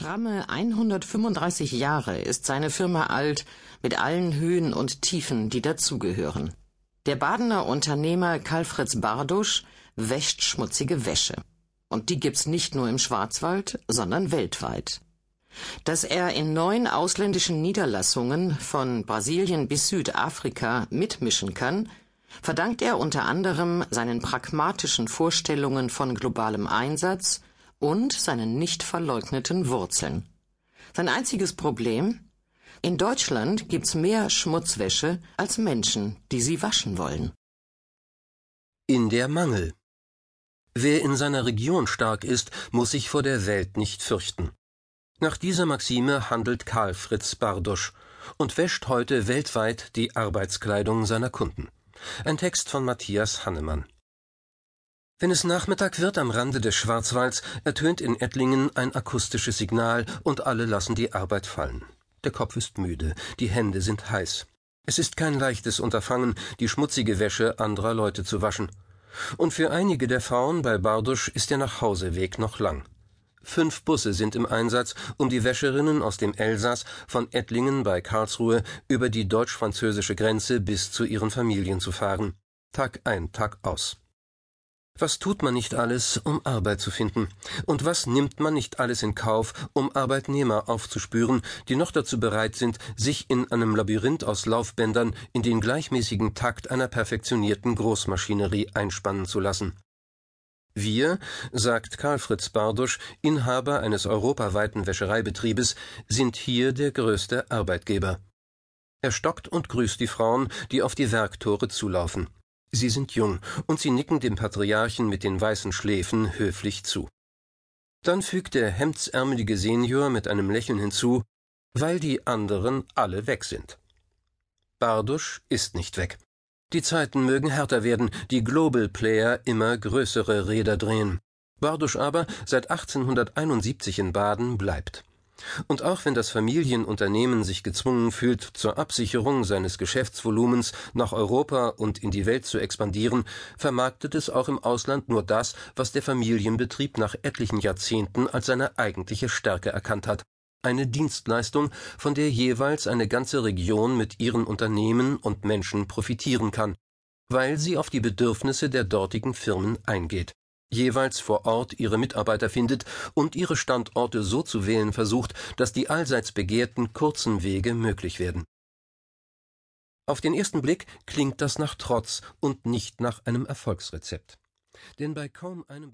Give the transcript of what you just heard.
Stramme 135 Jahre ist seine Firma alt, mit allen Höhen und Tiefen, die dazugehören. Der Badener Unternehmer Karl Fritz Bardusch wäscht schmutzige Wäsche. Und die gibt's nicht nur im Schwarzwald, sondern weltweit. Dass er in neun ausländischen Niederlassungen von Brasilien bis Südafrika mitmischen kann, verdankt er unter anderem seinen pragmatischen Vorstellungen von globalem Einsatz und seinen nicht verleugneten Wurzeln. Sein einziges Problem? In Deutschland gibt's mehr Schmutzwäsche als Menschen, die sie waschen wollen. In der Mangel. Wer in seiner Region stark ist, muss sich vor der Welt nicht fürchten. Nach dieser Maxime handelt Karl Fritz Bardosch und wäscht heute weltweit die Arbeitskleidung seiner Kunden. Ein Text von Matthias Hannemann. Wenn es Nachmittag wird am Rande des Schwarzwalds, ertönt in Ettlingen ein akustisches Signal und alle lassen die Arbeit fallen. Der Kopf ist müde, die Hände sind heiß. Es ist kein leichtes Unterfangen, die schmutzige Wäsche anderer Leute zu waschen. Und für einige der Frauen bei Bardusch ist der Nachhauseweg noch lang. Fünf Busse sind im Einsatz, um die Wäscherinnen aus dem Elsass von Ettlingen bei Karlsruhe über die deutsch-französische Grenze bis zu ihren Familien zu fahren. Tag ein, Tag aus. Was tut man nicht alles, um Arbeit zu finden? Und was nimmt man nicht alles in Kauf, um Arbeitnehmer aufzuspüren, die noch dazu bereit sind, sich in einem Labyrinth aus Laufbändern in den gleichmäßigen Takt einer perfektionierten Großmaschinerie einspannen zu lassen? Wir, sagt Karl Fritz Bardusch, Inhaber eines europaweiten Wäschereibetriebes, sind hier der größte Arbeitgeber. Er stockt und grüßt die Frauen, die auf die Werktore zulaufen. Sie sind jung, und sie nicken dem Patriarchen mit den weißen Schläfen höflich zu. Dann fügt der hemdsärmelige Senior mit einem Lächeln hinzu, weil die anderen alle weg sind. Bardusch ist nicht weg. Die Zeiten mögen härter werden, die Global Player immer größere Räder drehen. Bardusch aber, seit 1871 in Baden, bleibt. Und auch wenn das Familienunternehmen sich gezwungen fühlt, zur Absicherung seines Geschäftsvolumens nach Europa und in die Welt zu expandieren, vermarktet es auch im Ausland nur das, was der Familienbetrieb nach etlichen Jahrzehnten als seine eigentliche Stärke erkannt hat. Eine Dienstleistung, von der jeweils eine ganze Region mit ihren Unternehmen und Menschen profitieren kann, weil sie auf die Bedürfnisse der dortigen Firmen eingeht jeweils vor Ort ihre Mitarbeiter findet und ihre Standorte so zu wählen versucht, dass die allseits begehrten kurzen Wege möglich werden. Auf den ersten Blick klingt das nach Trotz und nicht nach einem Erfolgsrezept. Denn bei kaum einem